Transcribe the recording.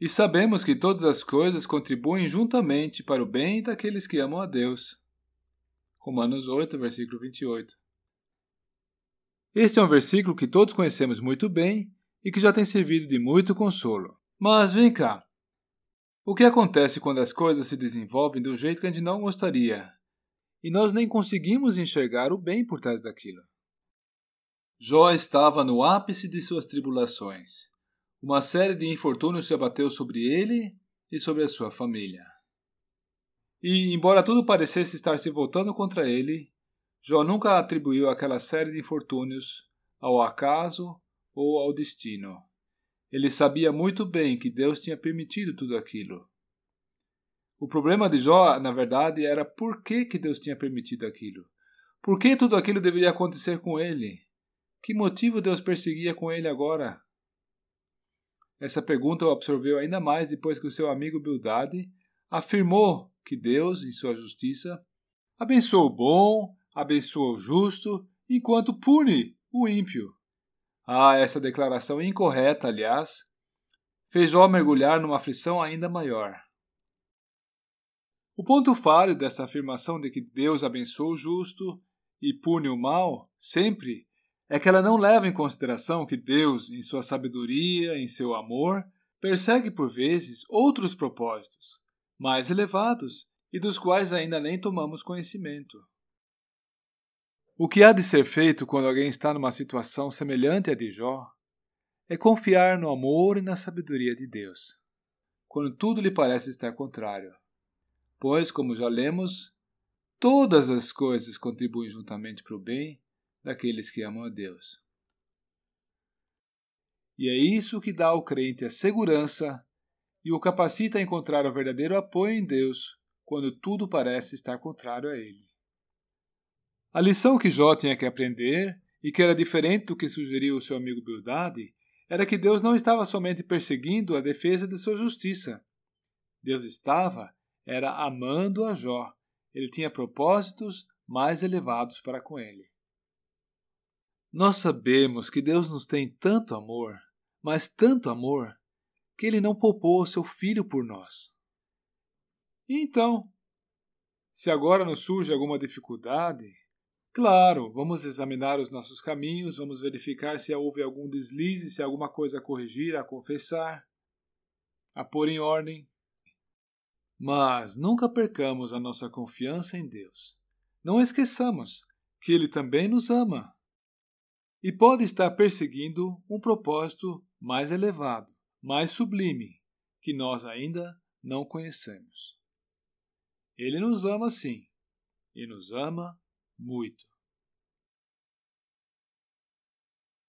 E sabemos que todas as coisas contribuem juntamente para o bem daqueles que amam a Deus. Romanos 8, versículo 28. Este é um versículo que todos conhecemos muito bem e que já tem servido de muito consolo. Mas vem cá. O que acontece quando as coisas se desenvolvem do jeito que a gente não gostaria e nós nem conseguimos enxergar o bem por trás daquilo? Jó estava no ápice de suas tribulações. Uma série de infortúnios se abateu sobre ele e sobre a sua família. E, embora tudo parecesse estar se voltando contra ele, Jó nunca atribuiu aquela série de infortúnios ao acaso ou ao destino. Ele sabia muito bem que Deus tinha permitido tudo aquilo. O problema de Jó, na verdade, era por que, que Deus tinha permitido aquilo. Por que tudo aquilo deveria acontecer com ele? Que motivo Deus perseguia com ele agora? Essa pergunta o absorveu ainda mais depois que o seu amigo Bildade afirmou que Deus, em sua justiça, abençoa o bom, abençoa o justo, enquanto pune o ímpio. Ah, essa declaração incorreta, aliás, fez Jó mergulhar numa aflição ainda maior. O ponto falho dessa afirmação de que Deus abençoa o justo e pune o mal, sempre, é que ela não leva em consideração que Deus, em sua sabedoria, em seu amor, persegue por vezes outros propósitos, mais elevados e dos quais ainda nem tomamos conhecimento. O que há de ser feito quando alguém está numa situação semelhante à de Jó é confiar no amor e na sabedoria de Deus, quando tudo lhe parece estar contrário. Pois, como já lemos, todas as coisas contribuem juntamente para o bem daqueles que amam a Deus. E é isso que dá ao crente a segurança e o capacita a encontrar o verdadeiro apoio em Deus quando tudo parece estar contrário a ele. A lição que Jó tinha que aprender, e que era diferente do que sugeriu o seu amigo Bildade, era que Deus não estava somente perseguindo a defesa de sua justiça. Deus estava, era amando a Jó. Ele tinha propósitos mais elevados para com ele. Nós sabemos que Deus nos tem tanto amor, mas tanto amor, que Ele não poupou o seu Filho por nós. E então, se agora nos surge alguma dificuldade, claro, vamos examinar os nossos caminhos, vamos verificar se houve algum deslize, se há alguma coisa a corrigir, a confessar, a pôr em ordem. Mas nunca percamos a nossa confiança em Deus. Não esqueçamos que Ele também nos ama e pode estar perseguindo um propósito mais elevado, mais sublime, que nós ainda não conhecemos. Ele nos ama sim, e nos ama muito.